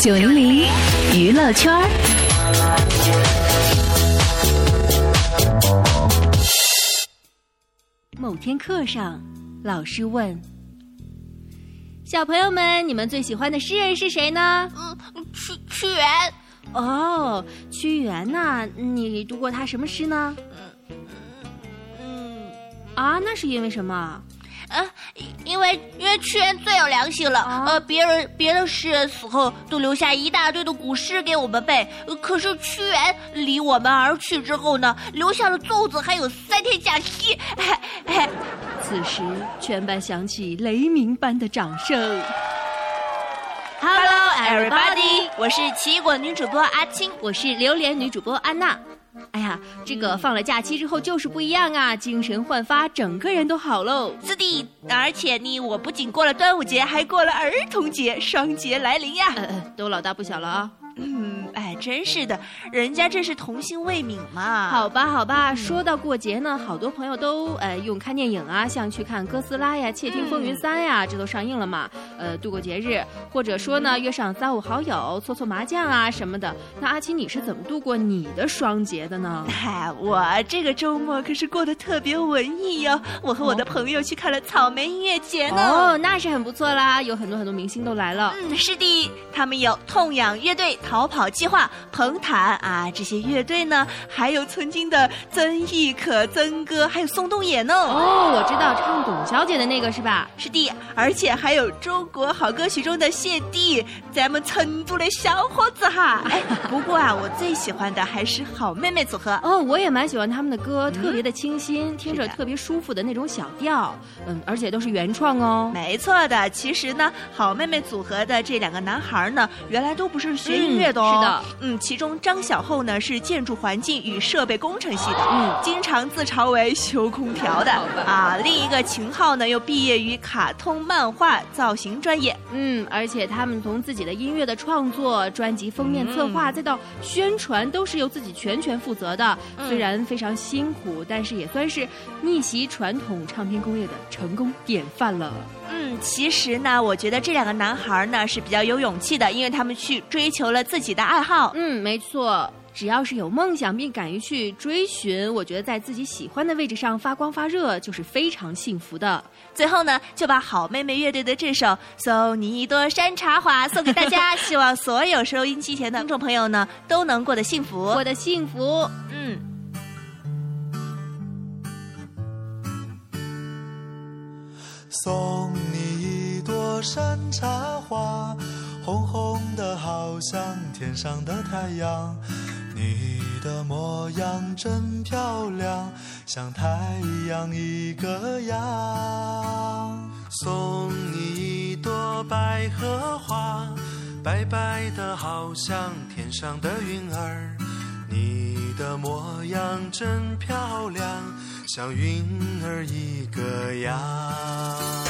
九零零娱乐圈。某天课上，老师问：“小朋友们，你们最喜欢的诗人是谁呢嗯，屈屈原，？”哦，屈原呐、你读过他什么诗呢？嗯，啊，那是因为什么？呃，因为因为屈原最有良心了，啊呃，别人别的诗人死后都留下一大堆的古诗给我们背，呃可是屈原离我们而去之后呢，留下了粽子，还有三天假期，哎哎，此时，全班响起雷鸣般的掌声。Hello everybody，我是奇异果女主播阿青。我是榴莲女主播安娜。哎呀，这个放了假期之后就是不一样啊，精神焕发，整个人都好喽。是的，而且呢，我不仅过了端午节，还过了儿童节，双节来临呀！呃呃，都老大不小了啊。嗯，哎，真是的，人家这是童心未泯嘛。好吧，好吧，说到过节呢，好多朋友都呃用看电影啊，像去看哥斯拉呀、窃听风云三呀，这都上映了嘛。呃，度过节日，或者说呢约上三五好友搓搓麻将啊什么的。那阿奇，你是怎么度过你的双节的呢？嗨，我这个周末可是过得特别文艺哟、我和我的朋友去看了草莓音乐节呢。哦，那是很不错啦，有很多很多明星都来了。嗯，是的，他们有痛仰乐队、逃跑计划、彭坦啊，这些乐队呢，还有曾经的曾轶可、曾哥，还有宋冬野呢。哦，我知道唱董小姐的那个是吧？是的，而且还有中国好歌曲中的谢帝，咱们成都的小伙子哈。哎，不过啊，我最喜欢的还是好妹妹组合。哦，我也蛮喜欢他们的歌，特别的清新，听着特别舒服的那种小调，嗯，而且都是原创哦。没错的，其实呢，好妹妹组合的这两个男孩呢，原来都不是学音乐的哦。嗯是的，嗯，其中张小厚呢是建筑环境与设备工程系的，嗯经常自嘲为修空调的啊。另一个秦昊呢又毕业于卡通漫画造型专业，嗯，而且他们从自己的音乐的创作、专辑封面策划，再到宣传，都是由自己全权负责的。嗯虽然非常辛苦，但是也算是逆袭传统唱片工业的成功典范了。嗯，其实呢，我觉得这两个男孩呢是比较有勇气的，因为他们去追求了自己的爱好。嗯，没错。只要是有梦想并敢于去追寻，我觉得在自己喜欢的位置上发光发热，就是非常幸福的。最后呢，就把好妹妹乐队的这首《送你一朵山茶花》送给大家，希望所有收音机前的听众朋友呢都能过得幸福。过得幸福。嗯。送你一朵山茶花，红红的好像天上的太阳。你的模样真漂亮，像太阳一个样。送你一朵百合花，白白的好像天上的云儿。你的模样真漂亮，像云儿一个样。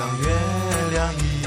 像月亮一样。